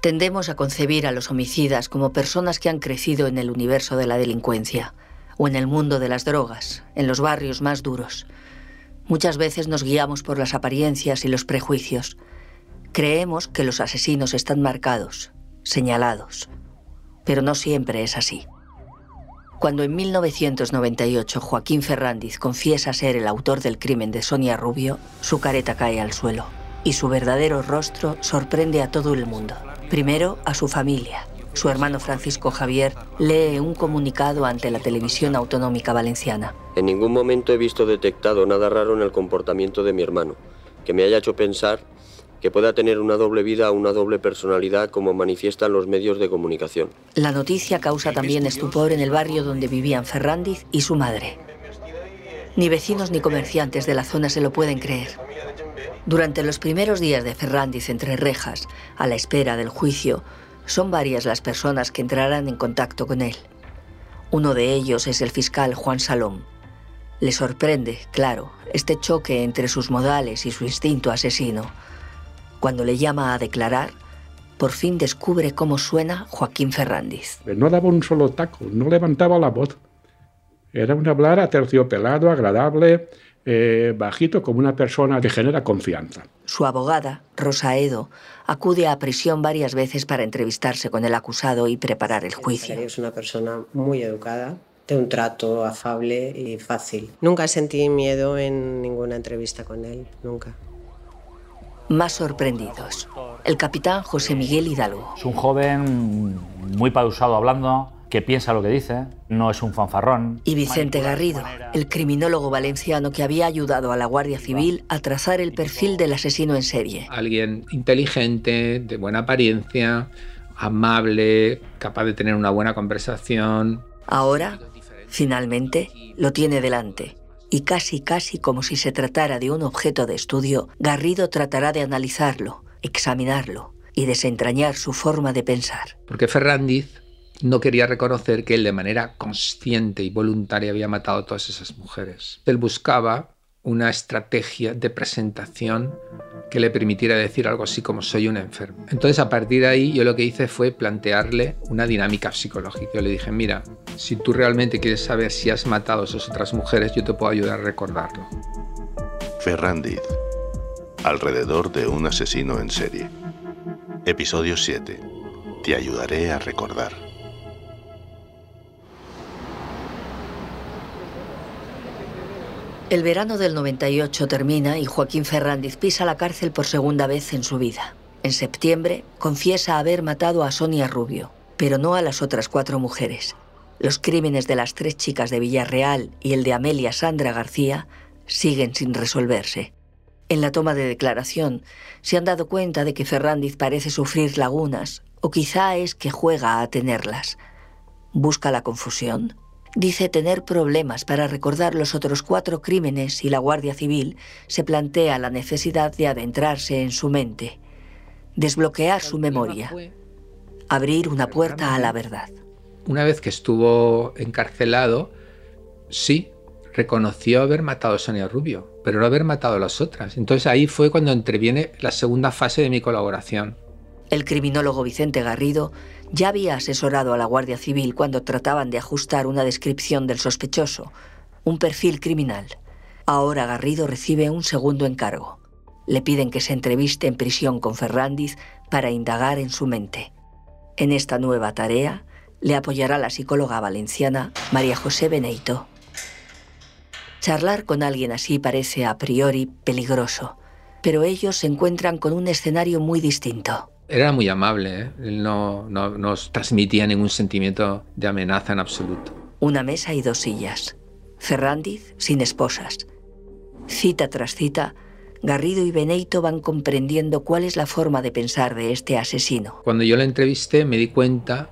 Tendemos a concebir a los homicidas como personas que han crecido en el universo de la delincuencia o en el mundo de las drogas, en los barrios más duros. Muchas veces nos guiamos por las apariencias y los prejuicios. Creemos que los asesinos están marcados, señalados, pero no siempre es así. Cuando en 1998 Joaquín Ferrandiz confiesa ser el autor del crimen de Sonia Rubio, su careta cae al suelo y su verdadero rostro sorprende a todo el mundo. Primero a su familia. Su hermano Francisco Javier lee un comunicado ante la televisión autonómica valenciana. En ningún momento he visto detectado nada raro en el comportamiento de mi hermano, que me haya hecho pensar que pueda tener una doble vida o una doble personalidad como manifiestan los medios de comunicación. La noticia causa también estupor en el barrio donde vivían Ferrandiz y su madre. Ni vecinos ni comerciantes de la zona se lo pueden creer. Durante los primeros días de Ferrandiz entre rejas, a la espera del juicio, son varias las personas que entrarán en contacto con él. Uno de ellos es el fiscal Juan Salom. Le sorprende, claro, este choque entre sus modales y su instinto asesino. Cuando le llama a declarar, por fin descubre cómo suena Joaquín Ferrandiz. No daba un solo taco, no levantaba la voz. Era un hablar aterciopelado, agradable, eh, bajito como una persona que genera confianza. Su abogada, Rosa Edo, acude a prisión varias veces para entrevistarse con el acusado y preparar el juicio. Es una persona muy educada, de un trato afable y fácil. Nunca sentí miedo en ninguna entrevista con él, nunca. Más sorprendidos. El capitán José Miguel Hidalgo. Es un joven muy pausado hablando, que piensa lo que dice, no es un fanfarrón. Y Vicente Garrido, el criminólogo valenciano que había ayudado a la Guardia Civil a trazar el perfil del asesino en serie. Alguien inteligente, de buena apariencia, amable, capaz de tener una buena conversación. Ahora, finalmente, lo tiene delante. Y casi, casi como si se tratara de un objeto de estudio, Garrido tratará de analizarlo, examinarlo y desentrañar su forma de pensar. Porque Ferrandiz no quería reconocer que él de manera consciente y voluntaria había matado a todas esas mujeres. Él buscaba una estrategia de presentación que le permitiera decir algo así como soy un enfermo. Entonces a partir de ahí yo lo que hice fue plantearle una dinámica psicológica. Yo le dije, mira, si tú realmente quieres saber si has matado a esas otras mujeres, yo te puedo ayudar a recordarlo. Ferrandiz, alrededor de un asesino en serie. Episodio 7. Te ayudaré a recordar. El verano del 98 termina y Joaquín Ferrandiz pisa la cárcel por segunda vez en su vida. En septiembre confiesa haber matado a Sonia Rubio, pero no a las otras cuatro mujeres. Los crímenes de las tres chicas de Villarreal y el de Amelia Sandra García siguen sin resolverse. En la toma de declaración se han dado cuenta de que Ferrandiz parece sufrir lagunas, o quizá es que juega a tenerlas. ¿Busca la confusión? Dice tener problemas para recordar los otros cuatro crímenes y la Guardia Civil se plantea la necesidad de adentrarse en su mente, desbloquear su memoria, abrir una puerta a la verdad. Una vez que estuvo encarcelado, sí, reconoció haber matado a Sonia Rubio, pero no haber matado a las otras. Entonces ahí fue cuando interviene la segunda fase de mi colaboración. El criminólogo Vicente Garrido ya había asesorado a la Guardia Civil cuando trataban de ajustar una descripción del sospechoso, un perfil criminal. Ahora Garrido recibe un segundo encargo. Le piden que se entreviste en prisión con Ferrandiz para indagar en su mente. En esta nueva tarea le apoyará la psicóloga valenciana María José Beneito. Charlar con alguien así parece a priori peligroso, pero ellos se encuentran con un escenario muy distinto. Era muy amable, ¿eh? él no, no nos transmitía ningún sentimiento de amenaza en absoluto. Una mesa y dos sillas. Ferrandiz sin esposas. Cita tras cita, Garrido y Beneito van comprendiendo cuál es la forma de pensar de este asesino. Cuando yo lo entrevisté me di cuenta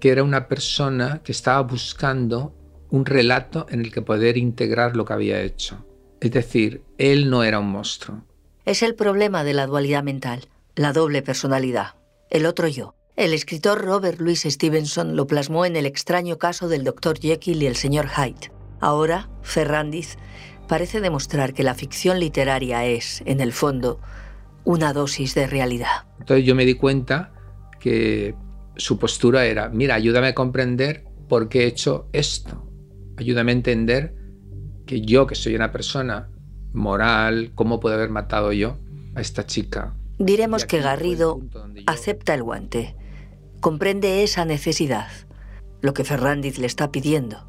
que era una persona que estaba buscando un relato en el que poder integrar lo que había hecho. Es decir, él no era un monstruo. Es el problema de la dualidad mental la doble personalidad, el otro yo. El escritor Robert Louis Stevenson lo plasmó en el extraño caso del Dr. Jekyll y el Sr. Hyde. Ahora, Ferrandiz parece demostrar que la ficción literaria es, en el fondo, una dosis de realidad. Entonces yo me di cuenta que su postura era, mira, ayúdame a comprender por qué he hecho esto. Ayúdame a entender que yo, que soy una persona moral, ¿cómo puedo haber matado yo a esta chica? Diremos que Garrido acepta el guante, comprende esa necesidad, lo que Ferrandiz le está pidiendo.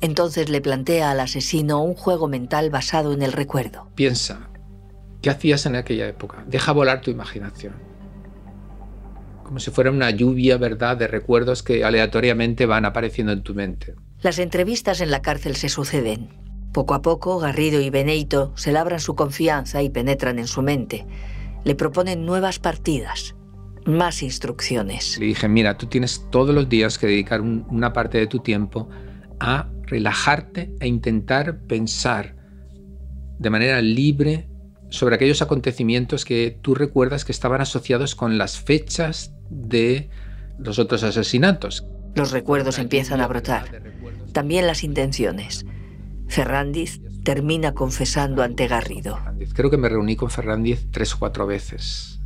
Entonces le plantea al asesino un juego mental basado en el recuerdo. Piensa, ¿qué hacías en aquella época? Deja volar tu imaginación. Como si fuera una lluvia, ¿verdad?, de recuerdos que aleatoriamente van apareciendo en tu mente. Las entrevistas en la cárcel se suceden. Poco a poco, Garrido y Beneito se labran su confianza y penetran en su mente. Le proponen nuevas partidas, más instrucciones. Le dije, mira, tú tienes todos los días que dedicar una parte de tu tiempo a relajarte e intentar pensar de manera libre sobre aquellos acontecimientos que tú recuerdas que estaban asociados con las fechas de los otros asesinatos. Los recuerdos empiezan a brotar, también las intenciones. Ferrandiz termina confesando ante Garrido. Creo que me reuní con Ferrandiz tres o cuatro veces.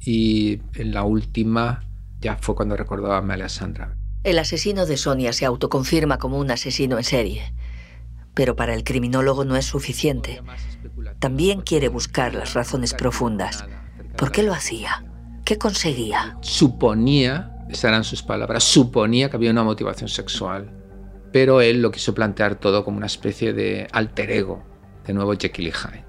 Y en la última ya fue cuando recordaba a Amalia Sandra. El asesino de Sonia se autoconfirma como un asesino en serie. Pero para el criminólogo no es suficiente. También quiere buscar las razones profundas. ¿Por qué lo hacía? ¿Qué conseguía? Suponía, esas eran sus palabras, suponía que había una motivación sexual. Pero él lo quiso plantear todo como una especie de alter ego, de nuevo Jekyll y Hyde,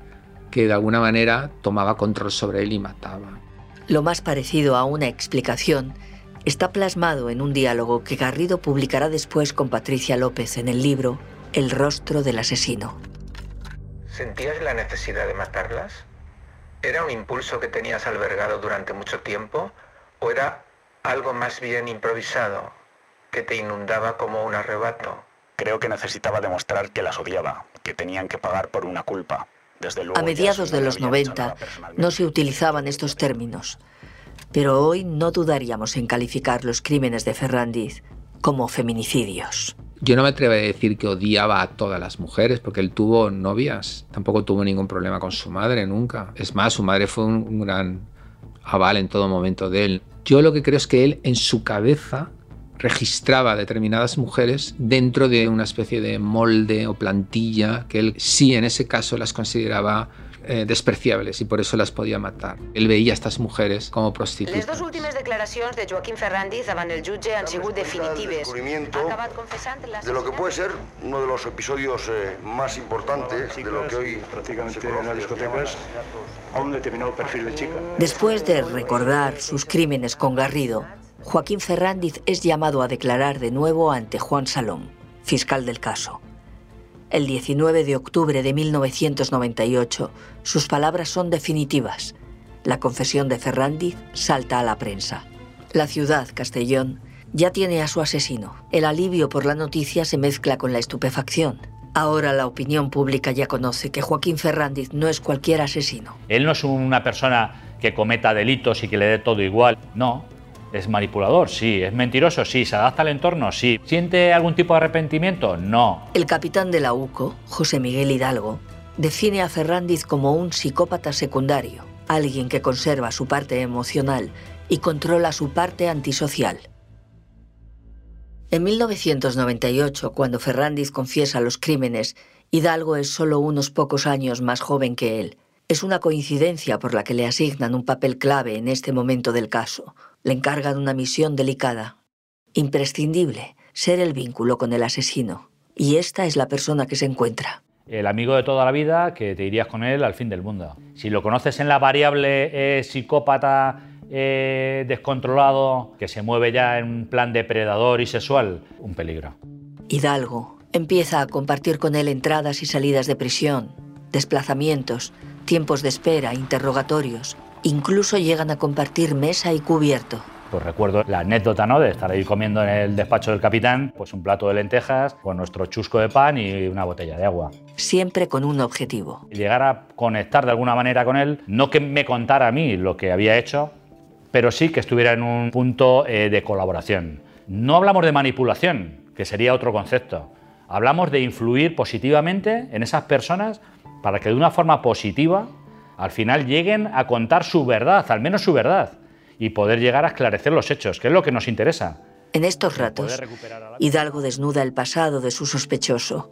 que de alguna manera tomaba control sobre él y mataba. Lo más parecido a una explicación está plasmado en un diálogo que Garrido publicará después con Patricia López en el libro El rostro del asesino. ¿Sentías la necesidad de matarlas? ¿Era un impulso que tenías albergado durante mucho tiempo o era algo más bien improvisado que te inundaba como un arrebato? Creo que necesitaba demostrar que las odiaba, que tenían que pagar por una culpa. Desde luego, a mediados de los 90 no se utilizaban estos términos. Pero hoy no dudaríamos en calificar los crímenes de Ferrandiz como feminicidios. Yo no me atrevo a decir que odiaba a todas las mujeres, porque él tuvo novias, tampoco tuvo ningún problema con su madre nunca. Es más, su madre fue un, gran aval en todo momento de él. Yo lo que creo es que él en su cabeza registraba determinadas mujeres dentro de una especie de molde o plantilla que él sí en ese caso las consideraba eh, despreciables y por eso las podía matar. Él veía a estas mujeres como prostitutas. Les dos últimes declaracions de Joaquín Ferrandiz davant el jutge han sigut definitives. de lo que puede ser uno de los episodios eh, más importantes de lo que hoy prácticamente en las discotecas a un determinado perfil de chica. Después de recordar sus crímenes con Garrido, Joaquín Ferrandiz es llamado a declarar de nuevo ante Juan Salón, fiscal del caso. El 19 de octubre de 1998, sus palabras son definitivas. La confesión de Ferrandiz salta a la prensa. La ciudad, Castellón, ya tiene a su asesino. El alivio por la noticia se mezcla con la estupefacción. Ahora la opinión pública ya conoce que Joaquín Ferrandiz no es cualquier asesino. Él no es una persona que cometa delitos y que le dé todo igual. No, ¿Es manipulador? Sí. ¿Es mentiroso? Sí. ¿Se adapta al entorno? Sí. ¿Siente algún tipo de arrepentimiento? No. El capitán de la UCO, José Miguel Hidalgo, define a Ferrandiz como un psicópata secundario, alguien que conserva su parte emocional y controla su parte antisocial. En 1998, cuando Ferrandiz confiesa los crímenes, Hidalgo es solo unos pocos años más joven que él. Es una coincidencia por la que le asignan un papel clave en este momento del caso le encargan una misión delicada, imprescindible, ser el vínculo con el asesino. Y esta es la persona que se encuentra. El amigo de toda la vida que te irías con él al fin del mundo. Si lo conoces en la variable eh, psicópata eh, descontrolado, que se mueve ya en un plan depredador y sexual, un peligro. Hidalgo empieza a compartir con él entradas y salidas de prisión, desplazamientos, tiempos de espera, interrogatorios, Incluso llegan a compartir mesa y cubierto. Pues recuerdo la anécdota ¿no? de estar ahí comiendo en el despacho del capitán, pues un plato de lentejas con nuestro chusco de pan y una botella de agua. Siempre con un objetivo. Llegar a conectar de alguna manera con él, no que me contara a mí lo que había hecho, pero sí que estuviera en un punto eh, de colaboración. No hablamos de manipulación, que sería otro concepto. Hablamos de influir positivamente en esas personas para que de una forma positiva al final lleguen a contar su verdad, al menos su verdad, y poder llegar a esclarecer los hechos, que es lo que nos interesa. En estos ratos, Hidalgo desnuda el pasado de su sospechoso.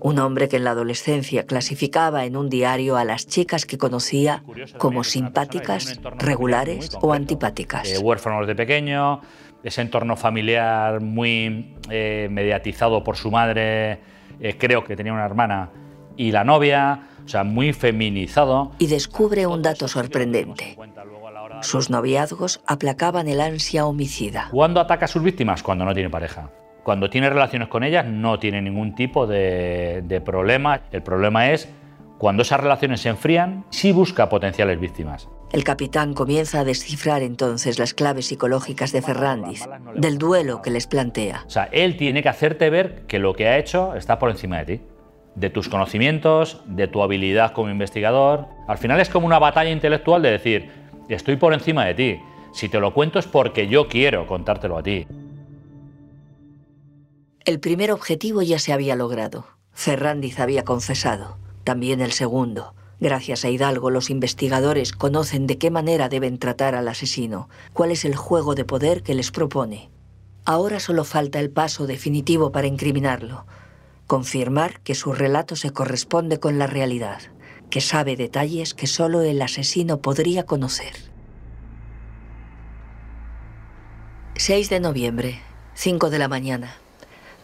Un hombre que en la adolescencia clasificaba en un diario a las chicas que conocía como simpáticas, regulares o antipáticas. Eh, huérfanos de pequeño, ese entorno familiar muy eh, mediatizado por su madre, eh, creo que tenía una hermana, y la novia, o sea, muy feminizado. Y descubre un dato sorprendente. Sus noviazgos aplacaban el ansia homicida. ¿Cuándo ataca a sus víctimas? Cuando no tiene pareja. Cuando tiene relaciones con ellas no tiene ningún tipo de, de problema. El problema es cuando esas relaciones se enfrían, sí busca potenciales víctimas. El capitán comienza a descifrar entonces las claves psicológicas de Ferrandiz, del duelo que les plantea. O sea, él tiene que hacerte ver que lo que ha hecho está por encima de ti, de tus conocimientos, de tu habilidad como investigador. Al final es como una batalla intelectual de decir, estoy por encima de ti. Si te lo cuento es porque yo quiero contártelo a ti. El primer objetivo ya se había logrado. Ferrandiz había confesado. También el segundo. Gracias a Hidalgo, los investigadores conocen de qué manera deben tratar al asesino, cuál es el juego de poder que les propone. Ahora solo falta el paso definitivo para incriminarlo, confirmar que su relato se corresponde con la realidad, que sabe detalles que solo el asesino podría conocer. 6 de noviembre, 5 de la mañana.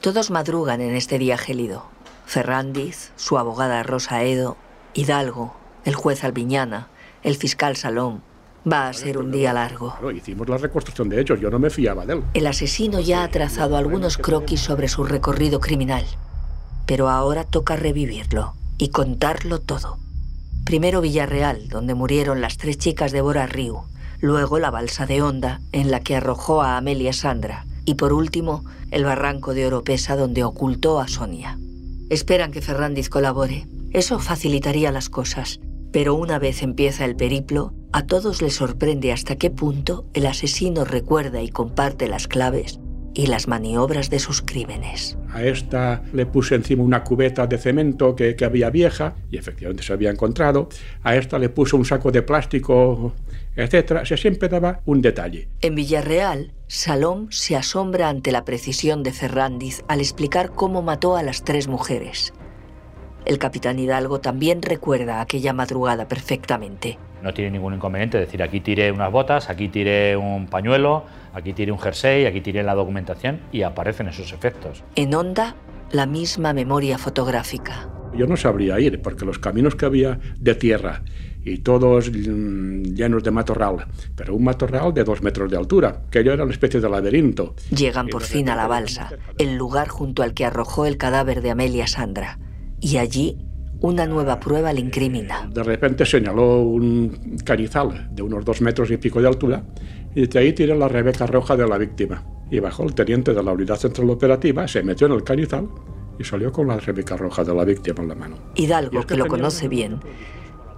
Todos madrugan en este día gélido. Ferrandiz, su abogada Rosa Edo, Hidalgo, el juez Albiñana, el fiscal Salón. Va a ser un día largo. hicimos la reconstrucción de hechos, yo no me fiaba de él. El asesino ya ha trazado algunos croquis sobre su recorrido criminal, pero ahora toca revivirlo y contarlo todo. Primero Villarreal, donde murieron las tres chicas de Bora Riu, luego la balsa de Honda, en la que arrojó a Amelia Sandra, y por último el barranco de Oropesa, donde ocultó a Sonia. Esperan que Ferrandiz colabore, eso facilitaría las cosas, pero una vez empieza el periplo, a todos les sorprende hasta qué punto el asesino recuerda y comparte las claves y las maniobras de sus crímenes. A esta le puse encima una cubeta de cemento que, había vieja, y efectivamente se había encontrado. A esta le puse un saco de plástico, etc. Se siempre daba un detalle. En Villarreal, Salom se asombra ante la precisión de Ferrandiz al explicar cómo mató a las tres mujeres. El capitán Hidalgo también recuerda aquella madrugada perfectamente. No tiene ningún inconveniente decir aquí tiré unas botas, aquí tiré un pañuelo, aquí tiré un jersey, aquí tiré la documentación y aparecen esos efectos. En onda, la misma memoria fotográfica. Yo no sabría ir porque los caminos que había de tierra y todos mm, llenos de matorral, pero un matorral de dos metros de altura, que yo era una especie de laberinto. Llegan por fin a la balsa, el lugar junto al que arrojó el cadáver de Amelia Sandra y allí una nueva prueba le incrimina. De repente señaló un cañizal de unos dos metros y pico de altura y de ahí tiró la rebeca roja de la víctima. Y bajó el teniente de la unidad central operativa, se metió en el cañizal y salió con la rebeca roja de la víctima en la mano. Hidalgo, que, lo conoce bien,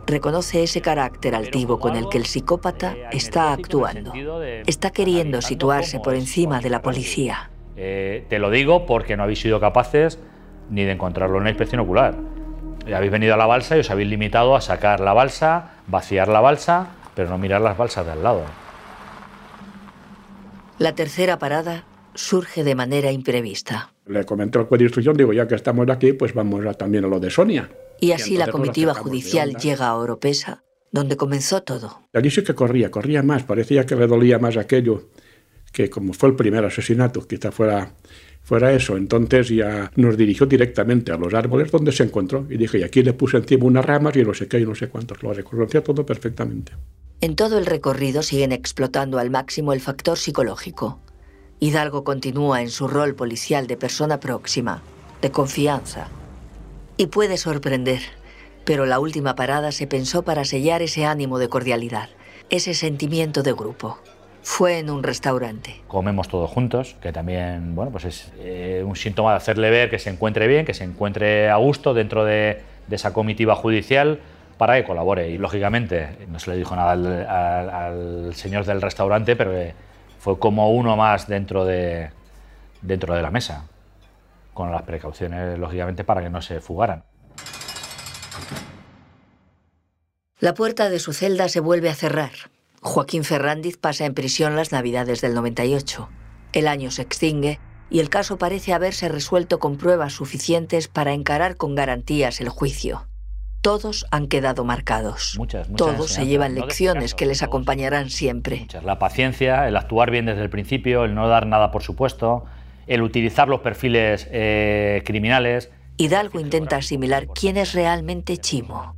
reconoce ese carácter altivo con el que el psicópata está actuando. Está queriendo situarse por encima de la policía. Eh, te lo digo porque no habéis sido capaces ni de encontrarlo en la inspección ocular. Habéis venido a la balsa y os habéis limitado a sacar la balsa, vaciar la balsa, pero no mirar las balsas de al lado. La tercera parada surge de manera imprevista. Le comenté al juez de instrucción, digo, ya que estamos aquí, pues vamos a, también a lo de Sonia. Y así la comitiva judicial llega a Oropesa, donde comenzó todo. Allí sí que corría, corría más, parecía que le dolía más aquello, que como fue el primer asesinato, quizá fuera fuera eso. Entonces ya nos dirigió directamente a los árboles donde se encontró y dije, y aquí le puse encima unas ramas y no sé qué y no sé cuántos. Lo reconocía todo perfectamente. En todo el recorrido siguen explotando al máximo el factor psicológico. Hidalgo continúa en su rol policial de persona próxima, de confianza. Y puede sorprender, pero la última parada se pensó para sellar ese ánimo de cordialidad, ese sentimiento de grupo. Fue en un restaurante. Comemos todos juntos, que también bueno, pues es eh, un síntoma de hacerle ver que se encuentre bien, que se encuentre a gusto dentro de, esa comitiva judicial para que colabore. Y lógicamente no se le dijo nada al, señor del restaurante, pero fue como uno más dentro de, dentro de la mesa. con las precauciones, lógicamente, para que no se fugaran. La puerta de su celda se vuelve a cerrar. Joaquín Ferrandiz pasa en prisión las Navidades del 98. El año se extingue y el caso parece haberse resuelto con pruebas suficientes para encarar con garantías el juicio. Todos han quedado marcados. Todos se llevan lecciones que les acompañarán siempre. La paciencia, el actuar bien desde el principio, el no dar nada por supuesto, el utilizar los perfiles eh, criminales. Hidalgo intenta asimilar quién es realmente Chimo,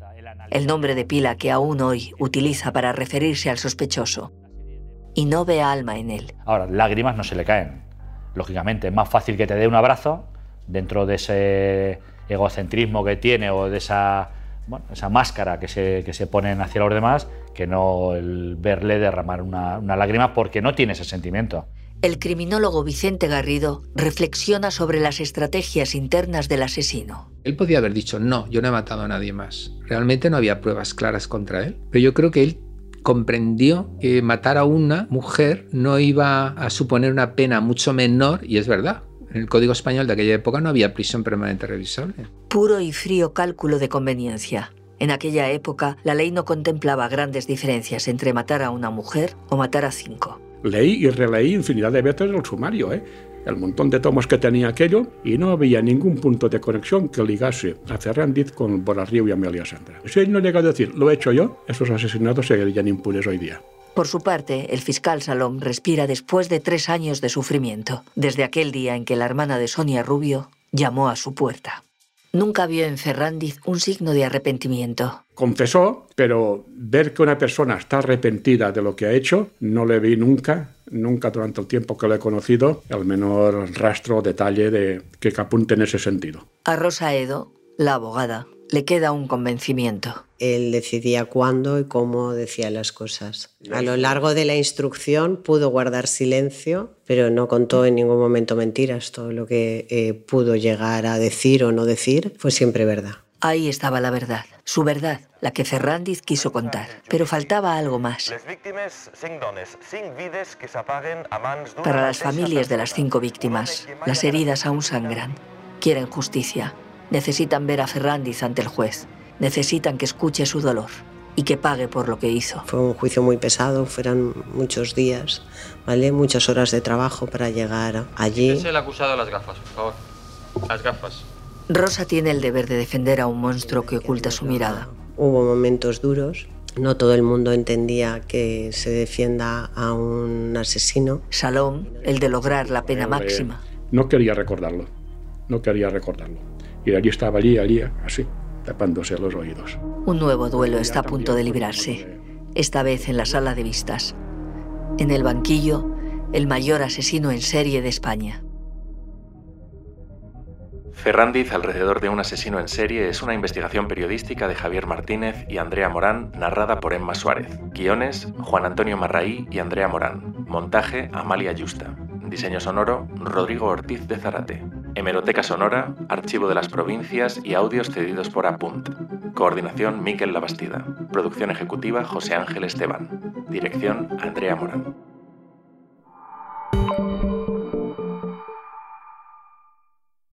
el nombre de pila que aún hoy utiliza para referirse al sospechoso, y no ve alma en él. Ahora, lágrimas no se le caen. Lógicamente, es más fácil que te dé un abrazo dentro de ese egocentrismo que tiene o de esa, esa máscara que se, que se ponen hacia los demás que no el verle derramar una, una lágrima porque no tiene ese sentimiento. El criminólogo Vicente Garrido reflexiona sobre las estrategias internas del asesino. Él podía haber dicho, no, yo no he matado a nadie más. Realmente no había pruebas claras contra él. Pero yo creo que él comprendió que matar a una mujer no iba a suponer una pena mucho menor, y es verdad. En el Código Español de aquella época no había prisión permanente revisable. Puro y frío cálculo de conveniencia. En aquella época, la ley no contemplaba grandes diferencias entre matar a una mujer o matar a cinco. Leí y releí infinidad de veces el sumario, ¿eh? el montón de tomos que tenía aquello, y no había ningún punto de conexión que ligase a Ferrandiz con Borarrío y Amelia Sandra. Si él no llega a decir, lo he hecho yo, esos asesinatos seguirían impunes hoy día. Por su parte, el fiscal Salom respira después de tres años de sufrimiento, desde aquel día en que la hermana de Sonia Rubio llamó a su puerta. Nunca vio en Ferrandiz un signo de arrepentimiento. Confesó, pero ver que una persona está arrepentida de lo que ha hecho, no le vi nunca, nunca durante el tiempo que lo he conocido, el menor rastro o detalle de que apunte en ese sentido. A Rosa Edo, la abogada, le queda un convencimiento. Él decidía cuándo y cómo decía las cosas. A lo largo de la instrucción pudo guardar silencio, pero no contó en ningún momento mentiras. Todo lo que eh, pudo llegar a decir o no decir fue siempre verdad. Ahí estaba la verdad, su verdad, la que Ferrandiz quiso contar. Pero faltaba algo más. Para las familias de las cinco víctimas, las heridas aún sangran. Quieren justicia. Necesitan ver a Ferrandiz ante el juez. Necesitan que escuche su dolor y que pague por lo que hizo. Fue un juicio muy pesado, fueron muchos días, ¿vale? Muchas horas de trabajo para llegar allí. Es el acusado de las gafas, por favor. Las gafas. Rosa tiene el deber de defender a un monstruo que oculta su mirada. Hubo momentos duros. No todo el mundo entendía que se defienda a un asesino. Salom, el de lograr la pena máxima. No quería recordarlo. No quería recordarlo. Y allí estaba allí, allí, así, tapándose los oídos. Un nuevo duelo está a punto de librarse, esta vez en la sala de vistas. En el banquillo, el mayor asesino en serie de España. Ferrandiz alrededor de un asesino en serie es una investigación periodística de Javier Martínez y Andrea Morán narrada por Emma Suárez. Guiones, Juan Antonio Marraí y Andrea Morán. Montaje, Amalia Yusta. Diseño sonoro, Rodrigo Ortiz de Zarate. Hemeroteca sonora, Archivo de las Provincias y audios cedidos por Apunt. Coordinación, Miquel Labastida. Producción ejecutiva, José Ángel Esteban. Dirección, Andrea Morán.